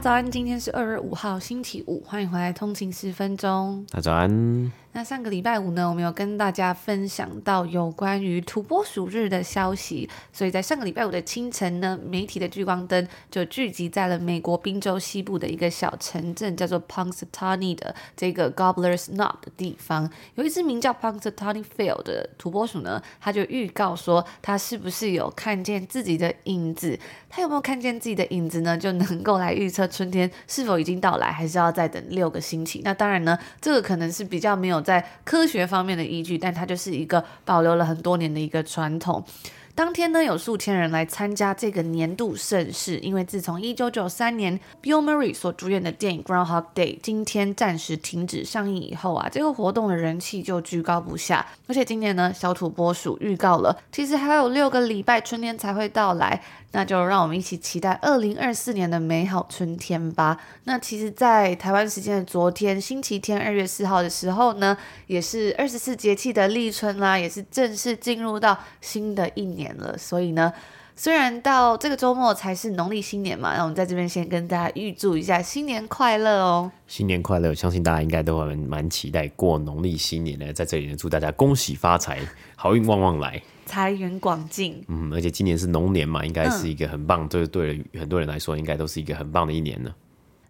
家早安，今天是二月五号，星期五，欢迎回来通勤十分钟。大家早安。那上个礼拜五呢，我们有跟大家分享到有关于土拨鼠日的消息，所以在上个礼拜五的清晨呢，媒体的聚光灯就聚集在了美国宾州西部的一个小城镇，叫做 Punxsutawney 的这个 Gobbler's Knob 的地方，有一只名叫 Punxsutawney Phil 的土拨鼠呢，它就预告说，他是不是有看见自己的影子？他有没有看见自己的影子呢？就能够来预测春天是否已经到来，还是要再等六个星期？那当然呢，这个可能是比较没有。在科学方面的依据，但它就是一个保留了很多年的一个传统。当天呢，有数千人来参加这个年度盛事，因为自从一九九三年 Bill Murray 所主演的电影《Groundhog Day》今天暂时停止上映以后啊，这个活动的人气就居高不下。而且今年呢，小土拨鼠预告了，其实还有六个礼拜春天才会到来，那就让我们一起期待二零二四年的美好春天吧。那其实，在台湾时间的昨天，星期天二月四号的时候呢，也是二十四节气的立春啦，也是正式进入到新的一年。了，所以呢，虽然到这个周末才是农历新年嘛，那我们在这边先跟大家预祝一下新年快乐哦！新年快乐！相信大家应该都很蛮期待过农历新年的，在这里呢，祝大家恭喜发财，好运旺旺来，财源广进。嗯，而且今年是龙年嘛，应该是一个很棒，就是对很多人来说，应该都是一个很棒的一年呢。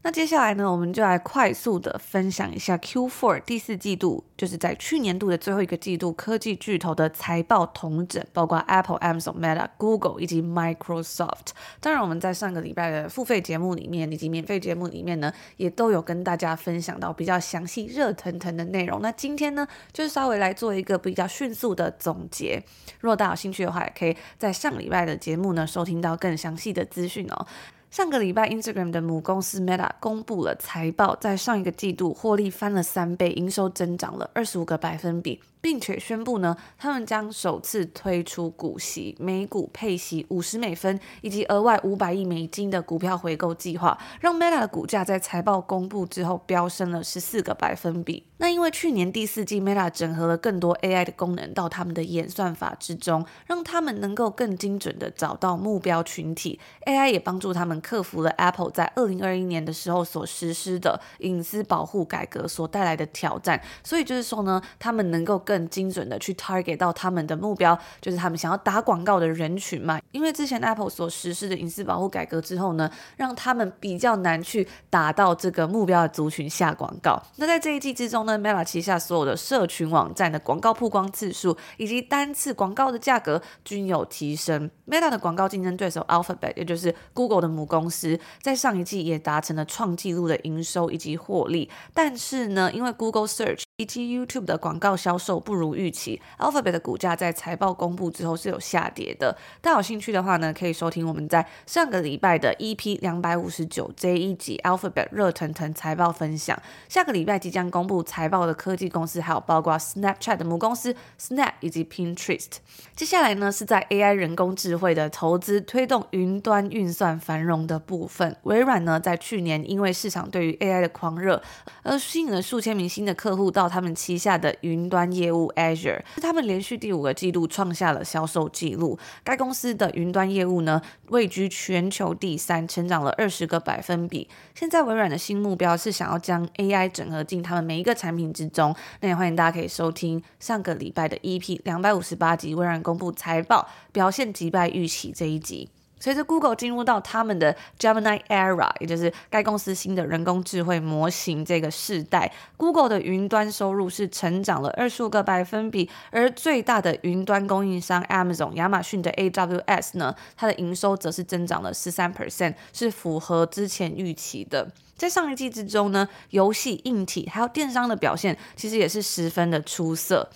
那接下来呢，我们就来快速的分享一下 Q4 第四季度，就是在去年度的最后一个季度，科技巨头的财报同整，包括 Apple、Amazon、Meta、Google 以及 Microsoft。当然，我们在上个礼拜的付费节目里面以及免费节目里面呢，也都有跟大家分享到比较详细、热腾腾的内容。那今天呢，就是稍微来做一个比较迅速的总结。如果大家有兴趣的话，也可以在上礼拜的节目呢，收听到更详细的资讯哦。上个礼拜，Instagram 的母公司 Meta 公布了财报，在上一个季度获利翻了三倍，营收增长了二十五个百分比。并且宣布呢，他们将首次推出股息，每股配息五十美分，以及额外五百亿美金的股票回购计划，让 Meta 的股价在财报公布之后飙升了十四个百分比。那因为去年第四季 Meta 整合了更多 AI 的功能到他们的演算法之中，让他们能够更精准的找到目标群体。AI 也帮助他们克服了 Apple 在二零二一年的时候所实施的隐私保护改革所带来的挑战。所以就是说呢，他们能够。更精准的去 target 到他们的目标，就是他们想要打广告的人群嘛。因为之前 Apple 所实施的隐私保护改革之后呢，让他们比较难去打到这个目标的族群下广告。那在这一季之中呢，Meta 旗下所有的社群网站的广告曝光次数以及单次广告的价格均有提升。Meta 的广告竞争对手 Alphabet，也就是 Google 的母公司，在上一季也达成了创纪录的营收以及获利。但是呢，因为 Google Search 以及 YouTube 的广告销售不如预期，Alphabet 的股价在财报公布之后是有下跌的。大家有兴趣的话呢，可以收听我们在上个礼拜的 EP 两百五十九这一集 Alphabet 热腾腾财报分享。下个礼拜即将公布财报的科技公司还有包括 Snapchat 的母公司 Snap 以及 Pinterest。接下来呢，是在 AI 人工智慧的投资推动云端运算繁荣的部分。微软呢，在去年因为市场对于 AI 的狂热而吸引了数千名新的客户到他们旗下的云端业业务 Azure，他们连续第五个季度创下了销售记录。该公司的云端业务呢，位居全球第三，成长了二十个百分比。现在微软的新目标是想要将 AI 整合进他们每一个产品之中。那也欢迎大家可以收听上个礼拜的 EP 两百五十八集，微软公布财报表现击败预期这一集。随着 Google 进入到他们的 Gemini Era，也就是该公司新的人工智慧模型这个世代，Google 的云端收入是成长了二十五个百分比，而最大的云端供应商 Amazon 亚马逊的 AWS 呢，它的营收则是增长了十三 percent，是符合之前预期的。在上一季之中呢，游戏硬体还有电商的表现其实也是十分的出色。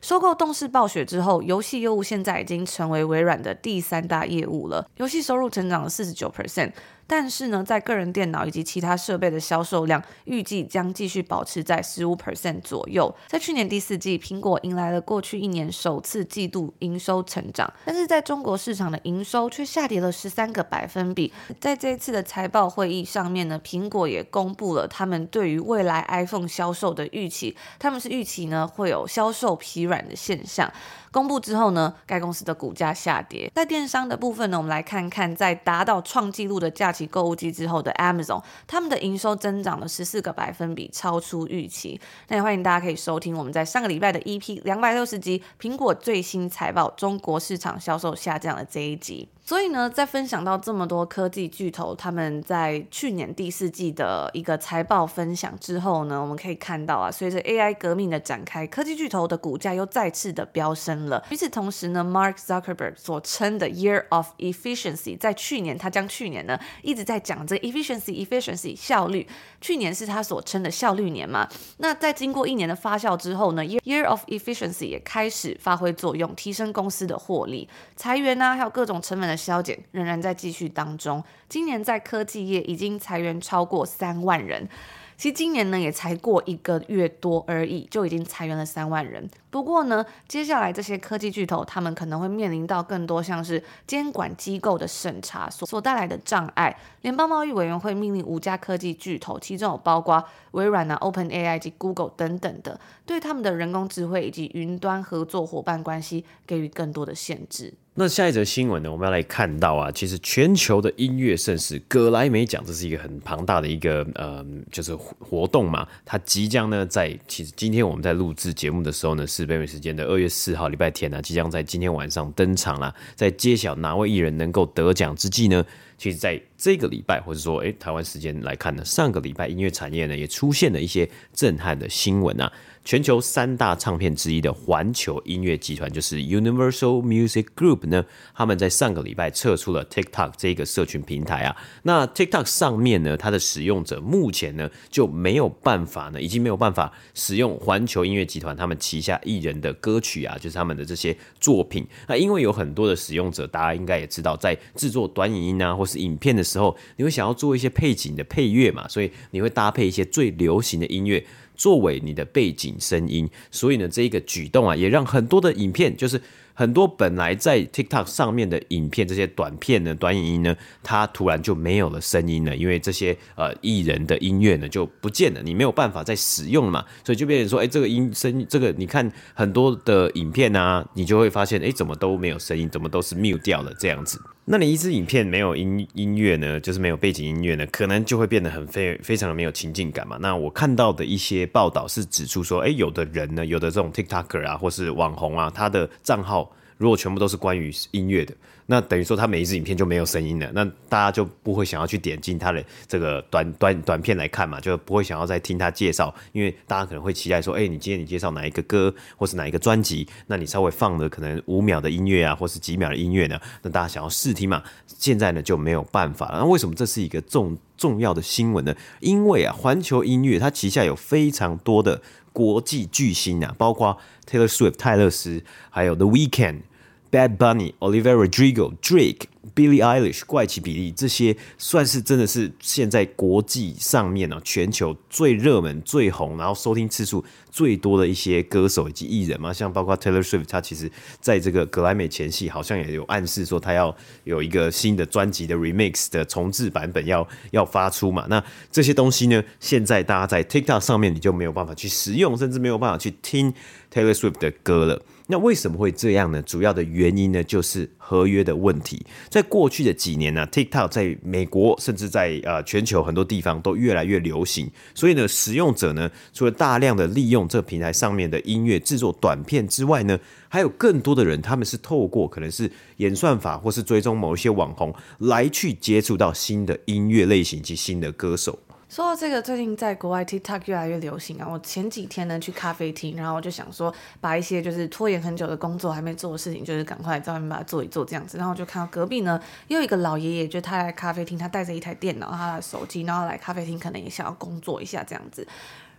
收购动视暴雪之后，游戏业务现在已经成为微软的第三大业务了，游戏收入成长了四十九 percent。但是呢，在个人电脑以及其他设备的销售量预计将继续保持在十五 percent 左右。在去年第四季，苹果迎来了过去一年首次季度营收成长，但是在中国市场的营收却下跌了十三个百分比。在这一次的财报会议上面呢，苹果也公布了他们对于未来 iPhone 销售的预期，他们是预期呢会有销售疲软的现象。公布之后呢，该公司的股价下跌。在电商的部分呢，我们来看看，在达到创纪录的价钱及购物机之后的 Amazon，他们的营收增长了十四个百分比，超出预期。那也欢迎大家可以收听我们在上个礼拜的 EP 两百六十集，苹果最新财报，中国市场销售下降的这一集。所以呢，在分享到这么多科技巨头他们在去年第四季的一个财报分享之后呢，我们可以看到啊，随着 AI 革命的展开，科技巨头的股价又再次的飙升了。与此同时呢，Mark Zuckerberg 所称的 Year of Efficiency，在去年他将去年呢一直在讲这 efficiency efficiency 效率，去年是他所称的效率年嘛。那在经过一年的发酵之后呢，Year of Efficiency 也开始发挥作用，提升公司的获利，裁员啊，还有各种成本的。削减仍然在继续当中。今年在科技业已经裁员超过三万人。其实今年呢也才过一个月多而已，就已经裁员了三万人。不过呢，接下来这些科技巨头他们可能会面临到更多像是监管机构的审查所所带来的障碍。联邦贸易委员会命令五家科技巨头，其中有包括微软啊、OpenAI 及 Google 等等的，对他们的人工智慧以及云端合作伙伴关系给予更多的限制。那下一则新闻呢，我们要来看到啊，其实全球的音乐盛事葛莱美奖，这是一个很庞大的一个呃，就是活动嘛。它即将呢，在其实今天我们在录制节目的时候呢，是北美时间的二月四号礼拜天呢、啊，即将在今天晚上登场啦。在揭晓哪位艺人能够得奖之际呢，其实在这个礼拜或者说哎台湾时间来看呢，上个礼拜音乐产业呢也出现了一些震撼的新闻啊。全球三大唱片之一的环球音乐集团，就是 Universal Music Group 呢，他们在上个礼拜撤出了 TikTok 这个社群平台啊。那 TikTok 上面呢，它的使用者目前呢就没有办法呢，已经没有办法使用环球音乐集团他们旗下艺人的歌曲啊，就是他们的这些作品。那因为有很多的使用者，大家应该也知道，在制作短影音啊或是影片的时候，你会想要做一些背景的配乐嘛，所以你会搭配一些最流行的音乐。作为你的背景声音，所以呢，这一个举动啊，也让很多的影片，就是很多本来在 TikTok 上面的影片，这些短片呢、短影音呢，它突然就没有了声音了，因为这些呃艺人的音乐呢就不见了，你没有办法再使用了嘛，所以就变成说，哎，这个音声，这个你看很多的影片啊，你就会发现，哎，怎么都没有声音，怎么都是 mute 掉了这样子。那你一支影片没有音音乐呢，就是没有背景音乐呢，可能就会变得很非非常的没有情境感嘛。那我看到的一些报道是指出说，诶，有的人呢，有的这种 TikToker 啊，或是网红啊，他的账号。如果全部都是关于音乐的，那等于说他每一支影片就没有声音了，那大家就不会想要去点进他的这个短短短片来看嘛，就不会想要再听他介绍，因为大家可能会期待说，哎、你今天你介绍哪一个歌，或是哪一个专辑，那你稍微放了可能五秒的音乐啊，或是几秒的音乐呢，那大家想要试听嘛，现在呢就没有办法了。那为什么这是一个重重要的新闻呢？因为啊，环球音乐它旗下有非常多的国际巨星啊，包括 Taylor Swift 泰勒斯，还有 The Weeknd。Bad Bunny、Olivia Rodrigo、Drake、Billie Eilish、怪奇比利，这些算是真的是现在国际上面呢，全球最热门、最红，然后收听次数最多的一些歌手以及艺人嘛。像包括 Taylor Swift，他其实在这个格莱美前夕，好像也有暗示说他要有一个新的专辑的 Remix 的重制版本要要发出嘛。那这些东西呢，现在大家在 TikTok 上面你就没有办法去使用，甚至没有办法去听 Taylor Swift 的歌了。那为什么会这样呢？主要的原因呢，就是合约的问题。在过去的几年呢，TikTok 在美国甚至在呃全球很多地方都越来越流行，所以呢，使用者呢，除了大量的利用这平台上面的音乐制作短片之外呢，还有更多的人，他们是透过可能是演算法或是追踪某一些网红来去接触到新的音乐类型及新的歌手。说到这个，最近在国外 TikTok 越来越流行啊。我前几天呢去咖啡厅，然后我就想说，把一些就是拖延很久的工作还没做的事情，就是赶快在外面把它做一做这样子。然后我就看到隔壁呢，又有一个老爷爷，就他来咖啡厅，他带着一台电脑，他的手机，然后来咖啡厅可能也想要工作一下这样子。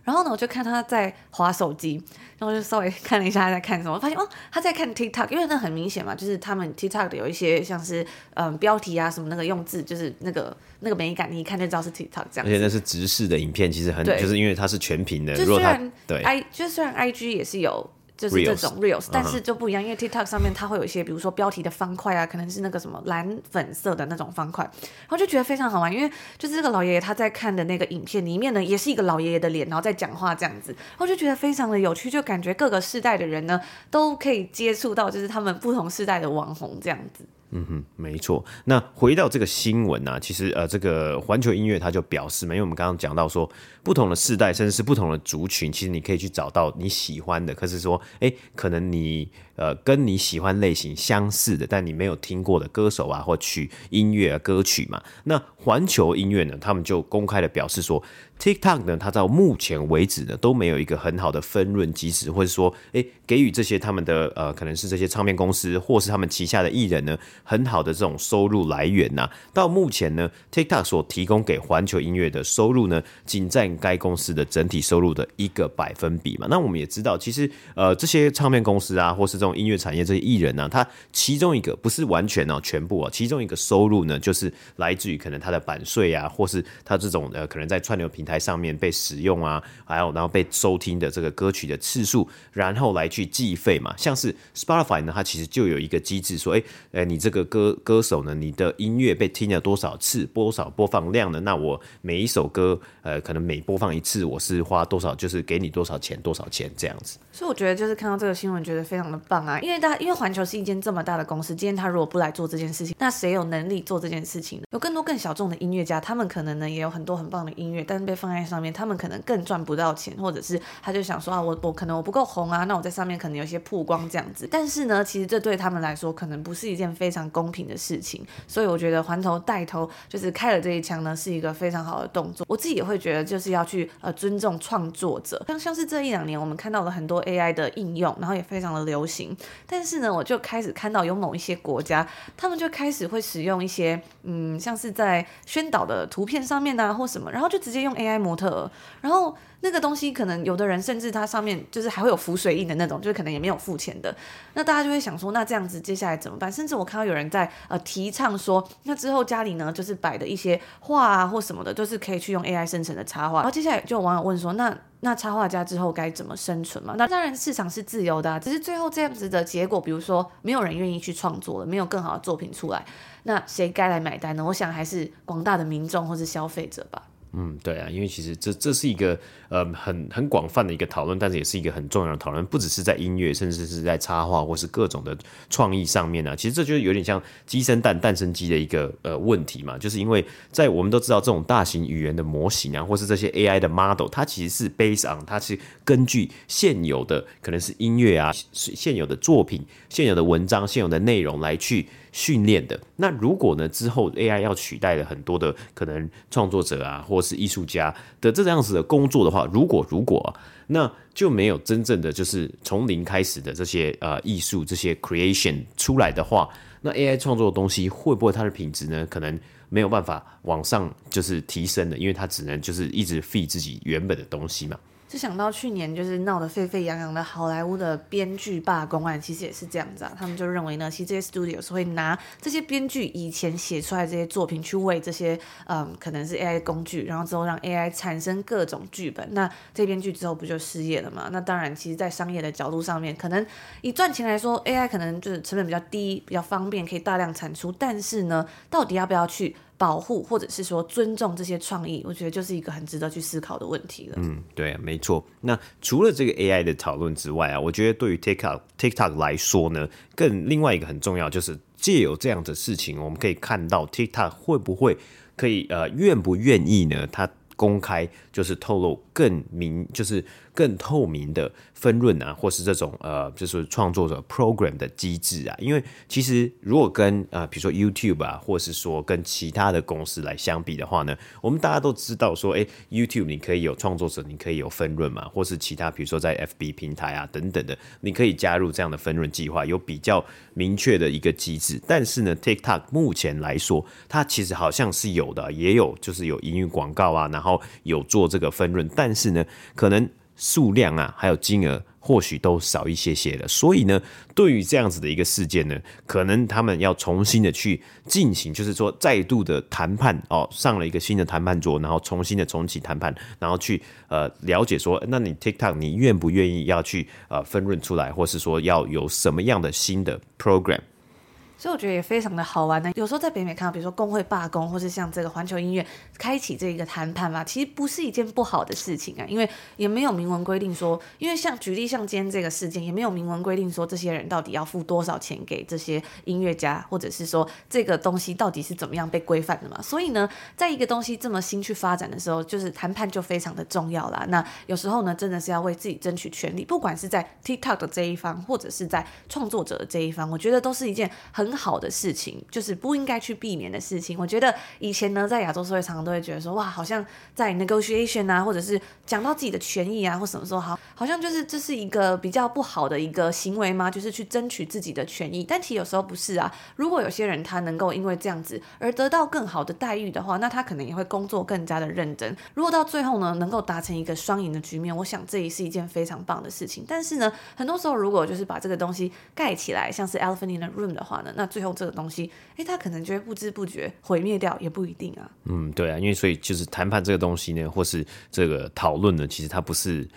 然后呢，我就看他在划手机，然后就稍微看了一下他在看什么，发现哦，他在看 TikTok，因为那很明显嘛，就是他们 TikTok 的有一些像是嗯标题啊什么那个用字，就是那个那个美感，你一看就知道是 TikTok 这样。而且那是直视的影片，其实很就是因为它是全屏的。就虽然对，I 就虽然 IG 也是有。就是这种 reels，但是就不一样，因为 TikTok 上面它会有一些，比如说标题的方块啊，可能是那个什么蓝粉色的那种方块，然后就觉得非常好玩，因为就是这个老爷爷他在看的那个影片里面呢，也是一个老爷爷的脸，然后在讲话这样子，然后就觉得非常的有趣，就感觉各个世代的人呢都可以接触到，就是他们不同世代的网红这样子。嗯哼，没错。那回到这个新闻呢、啊，其实呃，这个环球音乐它就表示嘛，因为我们刚刚讲到说，不同的世代甚至是不同的族群，其实你可以去找到你喜欢的，可是说，哎，可能你。呃，跟你喜欢类型相似的，但你没有听过的歌手啊，或曲音乐啊，歌曲嘛。那环球音乐呢，他们就公开的表示说，TikTok 呢，它到目前为止呢，都没有一个很好的分润机制，或者说，诶，给予这些他们的呃，可能是这些唱片公司，或是他们旗下的艺人呢，很好的这种收入来源呐、到目前呢，TikTok 所提供给环球音乐的收入呢，仅占该公司的整体收入的一个百分比嘛。那我们也知道，其实呃，这些唱片公司啊，或是这种音乐产业这些艺人呢、他其中一个不是完全哦，全部啊，其中一个收入呢，就是来自于可能他的版税啊，或是他这种呃，可能在串流平台上面被使用啊，还有然后被收听的这个歌曲的次数，然后来去计费嘛。像是 Spotify 呢，它其实就有一个机制说，哎，呃，你这个歌歌手呢，你的音乐被听了多少次，多少播放量呢？那我每一首歌，呃，可能每播放一次，我是花多少，就是给你多少钱，多少钱这样子。所以我觉得就是看到这个新闻，觉得非常的棒啊，因为大，因为环球是一间这么大的公司，今天他如果不来做这件事情，那谁有能力做这件事情呢？有更多更小众的音乐家，他们可能呢也有很多很棒的音乐，但是被放在上面，他们可能更赚不到钱，或者是他就想说啊，我我可能我不够红啊，那我在上面可能有些曝光这样子，但是呢，其实这对他们来说可能不是一件非常公平的事情，所以我觉得环球带头就是开了这一枪呢，是一个非常好的动作。我自己也会觉得就是要去呃尊重创作者，像像是这一两年我们看到了很多 AI 的应用，然后也非常的流行。但是呢，我就开始看到有某一些国家，他们就开始会使用一些，嗯，像是在宣导的图片上面啊，或什么，然后就直接用 AI 模特，然后那个东西可能有的人甚至它上面就是还会有浮水印的那种，就是可能也没有付钱的，那大家就会想说，那这样子接下来怎么办？甚至我看到有人在呃提倡说，那之后家里呢就是摆的一些画啊或什么的，就是可以去用 AI 生成的插画。然后接下来就有网友问说，那。那插画家之后该怎么生存嘛？那当然市场是自由的啊，只是最后这样子的结果，比如说没有人愿意去创作了，没有更好的作品出来，那谁该来买单呢？我想还是广大的民众或是消费者吧。嗯，对啊，因为其实这这是一个呃很很广泛的一个讨论，但是也是一个很重要的讨论，不只是在音乐，甚至是在插画或是各种的创意上面呢、啊。其实这就是有点像鸡生蛋，蛋生鸡的一个呃问题嘛，就是因为在我们都知道这种大型语言的模型啊，或是这些 AI 的 model，它其实是 based on，它是根据现有的可能是音乐啊，现有的作品、现有的文章、现有的内容来去。训练的。那如果呢，之后 AI 要取代了很多的可能创作者啊，或是艺术家的这样子的工作的话，如果如果、那就没有真正的就是从零开始的这些呃艺术这些 creation 出来的话，那 AI 创作的东西会不会它的品质呢？可能没有办法往上就是提升的，因为它只能就是一直 feed 自己原本的东西嘛。就想到去年就是闹得沸沸扬扬的好莱坞的编剧罢工案，其实也是这样子啊。他们就认为呢，其实这些 studio 是会拿这些编剧以前写出来这些作品去为这些嗯，可能是 AI 工具，然后之后让 AI 产生各种剧本。那这编剧之后不就失业了吗？那当然，其实，在商业的角度上面，可能以赚钱来说，AI 可能就是成本比较低，比较方便，可以大量产出。但是呢，到底要不要去？保护或者是说尊重这些创意，我觉得就是一个很值得去思考的问题了。嗯，对，没错。那除了这个 AI 的讨论之外啊，我觉得对于 TikTok TikTok 来说呢，更另外一个很重要就是借由这样的事情，我们可以看到 TikTok 会不会可以呃愿不愿意呢？它公开就是透露更明，就是更透明的分润啊，或是这种呃，就是创作者 program 的机制啊。因为其实如果跟呃，比如说 YouTube 啊，或是说跟其他的公司来相比的话呢，我们大家都知道说，诶，YouTube 你可以有创作者，你可以有分润嘛，或是其他比如说在 FB 平台啊等等的，你可以加入这样的分润计划，有比较明确的一个机制。但是呢，TikTok 目前来说，它其实好像是有的，也有就是有营运广告啊，然后有做这个分润，但是呢，可能数量啊还有金额。或许都少一些些了，所以呢，对于这样子的一个事件呢，可能他们要重新的去进行，就是说再度的谈判哦，上了一个新的谈判桌，然后重新的重启谈判，然后去呃了解说，那你 TikTok 你愿不愿意要去呃分润出来，或是说要有什么样的新的 program？所以我觉得也非常的好玩呢。有时候在北美看到，比如说工会罢工，或是像这个环球音乐开启这一个谈判嘛，其实不是一件不好的事情啊，因为也没有明文规定说，因为像举例像今天这个事件，也没有明文规定说这些人到底要付多少钱给这些音乐家，或者是说这个东西到底是怎么样被规范的嘛。所以呢，在一个东西这么新去发展的时候，就是谈判就非常的重要啦。那有时候呢，真的是要为自己争取权利，不管是在 TikTok 的这一方，或者是在创作者的这一方，我觉得都是一件很。好的事情，就是不应该去避免的事情。我觉得以前呢，在亚洲社会常常都会觉得说，哇，好像在 negotiation 啊，或者是讲到自己的权益啊，或什么时候好，好像就是这是一个比较不好的一个行为吗？就是去争取自己的权益。但其实有时候不是啊。如果有些人他能够因为这样子而得到更好的待遇的话，那他可能也会工作更加的认真。如果到最后呢，能够达成一个双赢的局面，我想这也是一件非常棒的事情。但是呢，很多时候如果就是把这个东西盖起来，像是 elephant in the room 的话呢，那那最后这个东西，诶，他可能就会不知不觉毁灭掉，也不一定啊。嗯，对啊，因为所以就是谈判这个东西呢，或是这个讨论呢，其实它不是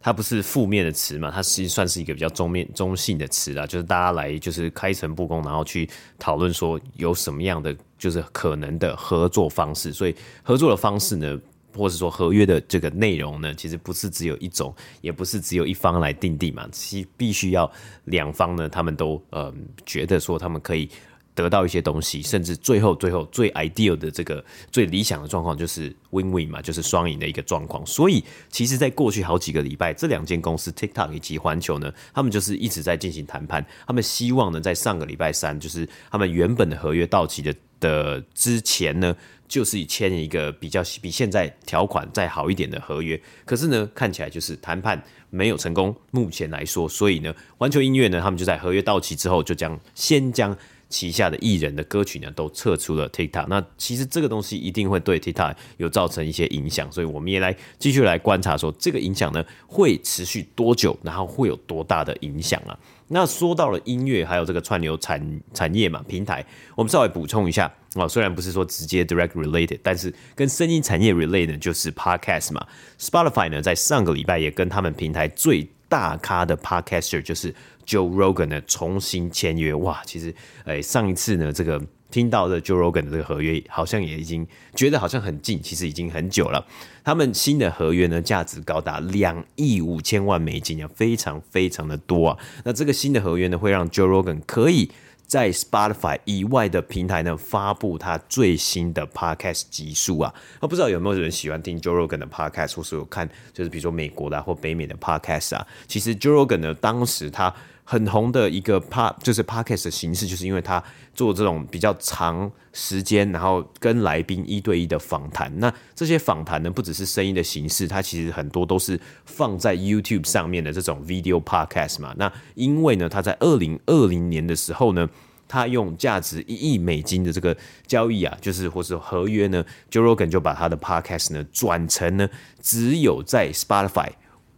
它不是负面的词嘛，它实际算是一个比较中面中性的词啦，就是大家来就是开诚布公，然后去讨论说有什么样的就是可能的合作方式。所以合作的方式呢，或者说合约的这个内容呢，其实不是只有一种，也不是只有一方来定定嘛，其必须要两方呢，他们都呃觉得说他们可以得到一些东西，甚至最后最后最 ideal 的这个最理想的状况就是 win-win 嘛，就是双赢的一个状况。所以其实，在过去好几个礼拜，这两间公司 TikTok 以及环球呢，他们就是一直在进行谈判，他们希望呢，在上个礼拜三，就是他们原本的合约到期的的之前呢。就是签一个比较比现在条款再好一点的合约，可是呢，看起来就是谈判没有成功。目前来说，所以呢，环球音乐呢，他们就在合约到期之后，就将先将旗下的艺人的歌曲呢都撤出了 TikTok。那其实这个东西一定会对 TikTok 有造成一些影响，所以我们也来继续来观察说，这个影响呢会持续多久，然后会有多大的影响啊？那说到了音乐，还有这个串流产产业嘛，平台，我们稍微补充一下哦。虽然不是说直接 direct related，但是跟声音产业 related 就是 podcast 嘛。Spotify 呢，在上个礼拜也跟他们平台最大咖的 podcaster 就是 Joe Rogan 呢重新签约。哇，其实诶、上一次呢这个。听到的 Joe Rogan 的这个合约，好像也已经觉得好像很近，其实已经很久了。他们新的合约呢，价值高达两亿五千万美金啊，非常非常的多啊。那这个新的合约呢，会让 Joe Rogan 可以在 Spotify 以外的平台呢，发布他最新的 Podcast 集数啊。那不知道有没有人喜欢听 Joe Rogan 的 Podcast，或是有看，就是比如说美国的、或北美的 Podcast 啊。其实 Joe Rogan 呢，当时他。很红的一个 p 就是 podcast 的形式，就是因为他做这种比较长时间，然后跟来宾一对一的访谈。那这些访谈呢，不只是声音的形式，它其实很多都是放在 YouTube 上面的这种 video podcast 嘛。那因为呢，他在二零二零年的时候呢，他用价值一亿美金的这个交易啊，就是或是合约呢，Joe Rogan 就把他的 podcast 呢转成呢，只有在 Spotify。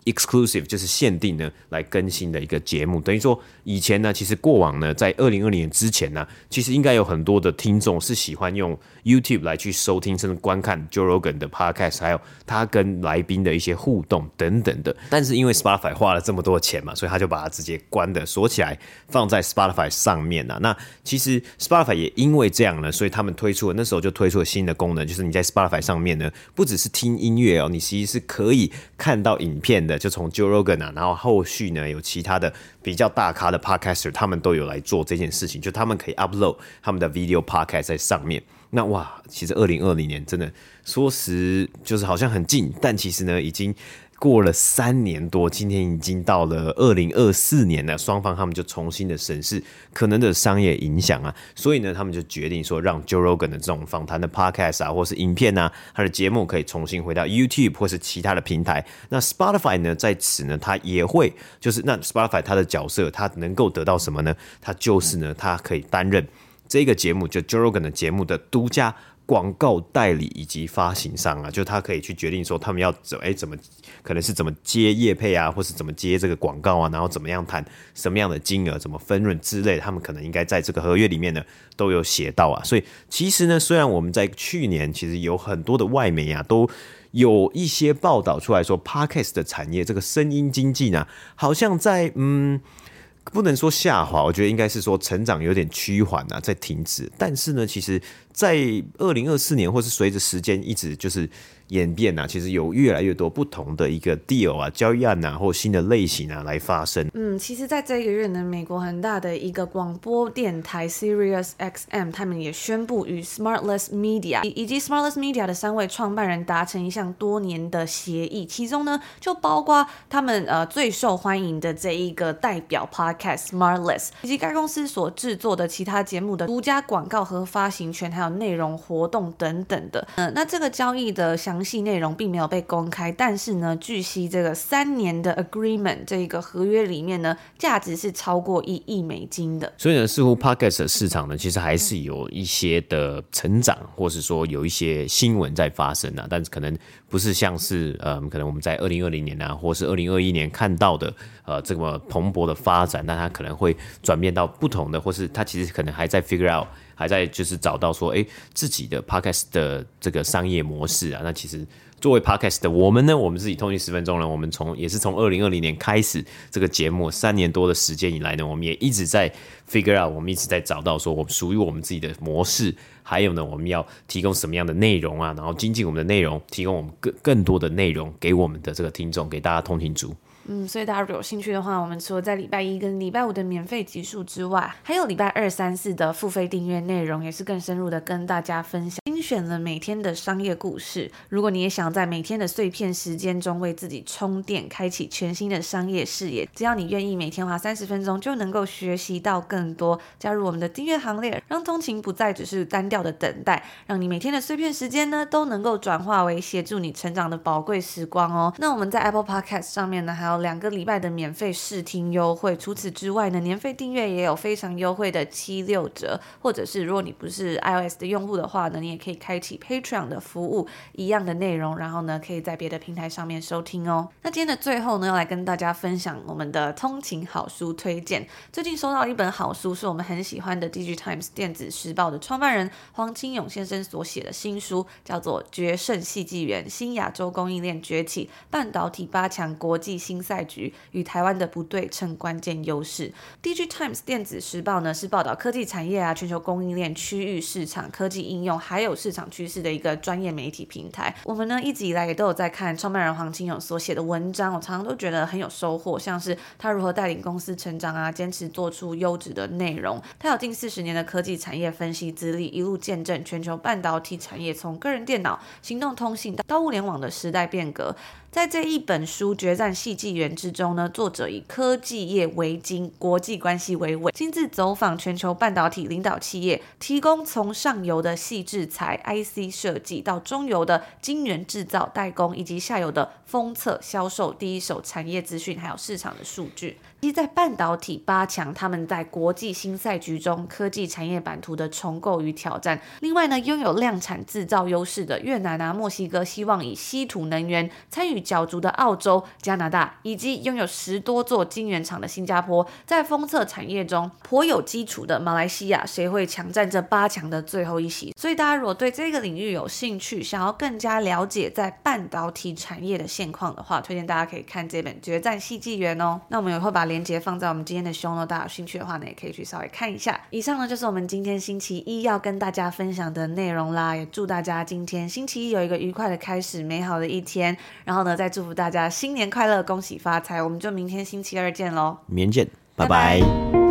Exclusive 就是限定呢来更新的一个节目，等于说以前呢，其实过往呢，在二零二零年之前呢，其实应该有很多的听众是喜欢用 YouTube 来去收听甚至观看 Joe Rogan 的 Podcast，还有他跟来宾的一些互动等等的。但是因为 Spotify 花了这么多钱嘛，所以他就把它直接关的锁起来，放在 Spotify 上面了。那其实 Spotify 也因为这样呢，所以他们推出了那时候就推出了新的功能，就是你在 Spotify 上面呢，不只是听音乐哦，你其实是可以看到影片的。就从 Joe Rogan 啊，然后后续呢有其他的比较大咖的 podcaster，他们都有来做这件事情，就他们可以 upload 他们的 video podcast 在上面。那哇，其实二零二零年真的说实就是好像很近，但其实呢已经过了三年多，今天已经到了二零二四年了，双方他们就重新的审视可能的商业影响啊，所以呢，他们就决定说，让 Joe Rogan 的这种访谈的 podcast 啊，或是影片啊，他的节目可以重新回到 YouTube 或是其他的平台。那 Spotify 呢，在此呢，他也会就是那 Spotify 他的角色，他能够得到什么呢？他就是呢，他可以担任这个节目就 Joe Rogan 的节目的独家。广告代理以及发行商啊，就他可以去决定说他们要怎哎怎么可能是怎么接业配啊，或是怎么接这个广告啊，然后怎么样谈什么样的金额，怎么分润之类，他们可能应该在这个合约里面呢都有写到啊。所以其实呢，虽然我们在去年其实有很多的外媒啊都有一些报道出来说，Podcast 的产业这个声音经济呢，好像在嗯。不能说下滑，我觉得应该是说成长有点趋缓啊，在停止。但是呢，其实，在二零二四年，或是随着时间一直就是。演变啊，其实有越来越多不同的一个 deal 啊、交易案啊，或新的类型啊来发生。嗯，其实，在这个月呢，美国很大的一个广播电台 Sirius XM，他们也宣布与 Smartless Media 以及 Smartless Media 的三位创办人达成一项多年的协议，其中呢，就包括他们呃最受欢迎的这一个代表 Podcast Smartless，以及该公司所制作的其他节目的独家广告和发行权，还有内容活动等等的。嗯、那这个交易的详细内容并没有被公开，但是呢，据悉这个三年的 agreement 这一个合约里面呢，价值是超过一亿美金的。所以呢，似乎 podcast 的市场呢，其实还是有一些的成长，或是说有一些新闻在发生啊，但是可能不是像是呃，可能我们在二零二零年啊，或是二零二一年看到的呃这么蓬勃的发展，那它可能会转变到不同的，或是它其实可能还在 figure out。还在就是找到说，哎，自己的 podcast 的这个商业模式啊。那其实作为 podcast 的我们呢，我们自己通勤十分钟呢，我们从也是从二零二零年开始这个节目，三年多的时间以来呢，我们也一直在 figure out，我们一直在找到说，我们属于我们自己的模式。还有呢，我们要提供什么样的内容啊？然后精进我们的内容，提供我们更更多的内容给我们的这个听众，给大家通勤族。嗯，所以大家如果有兴趣的话，我们除了在礼拜一跟礼拜五的免费集数之外，还有礼拜二、三、四的付费订阅内容，也是更深入的跟大家分享。精选了每天的商业故事，如果你也想在每天的碎片时间中为自己充电，开启全新的商业视野，只要你愿意每天花三十分钟，就能够学习到更多。加入我们的订阅行列，让通勤不再只是单调的等待，让你每天的碎片时间呢，都能够转化为协助你成长的宝贵时光哦。那我们在 Apple Podcast 上面呢，还有。两个礼拜的免费试听优惠，除此之外呢，年费订阅也有非常优惠的七六折，或者是如果你不是 iOS 的用户的话呢，你也可以开启 Patreon 的服务，一样的内容，然后呢，可以在别的平台上面收听哦。那今天的最后呢，要来跟大家分享我们的通勤好书推荐。最近收到一本好书，是我们很喜欢的《Digitimes 电子时报》的创办人黄清勇先生所写的新书，叫做《决胜系纪元：新亚洲供应链崛起，半导体八强国际新赛局与台湾的不对称关键优势。Dg Times 电子时报呢，是报道科技产业啊、全球供应链、区域市场、科技应用还有市场趋势的一个专业媒体平台。我们呢一直以来也都有在看创办人黄清勇所写的文章，我常常都觉得很有收获，像是他如何带领公司成长啊，坚持做出优质的内容。他有近四十年的科技产业分析资历，一路见证全球半导体产业从个人电脑、行动通信到物联网的时代变革。在这一本书《决战戏剧源》之中呢，作者以科技业为经，国际关系为纬，亲自走访全球半导体领导企业，提供从上游的细制材 IC 设计到中游的晶圆制造代工，以及下游的封测销售第一手产业资讯，还有市场的数据。在半导体八强，他们在国际新赛局中科技产业版图的重构与挑战。另外呢，拥有量产制造优势的越南啊、墨西哥，希望以稀土能源参与角逐的澳洲、加拿大，以及拥有十多座晶圆厂的新加坡，在封测产业中颇有基础的马来西亚，谁会抢占这八强的最后一席？所以大家如果对这个领域有兴趣，想要更加了解在半导体产业的现况的话，推荐大家可以看这本《决战系纪元》哦。那我们也会把连结放在我们今天的 show note，大家有兴趣的话呢，也可以去稍微看一下。以上呢就是我们今天星期一要跟大家分享的内容啦，也祝大家今天星期一有一个愉快的开始，美好的一天。然后呢，再祝福大家新年快乐，恭喜发财。我们就明天星期二见喽，明天见，拜拜。拜拜。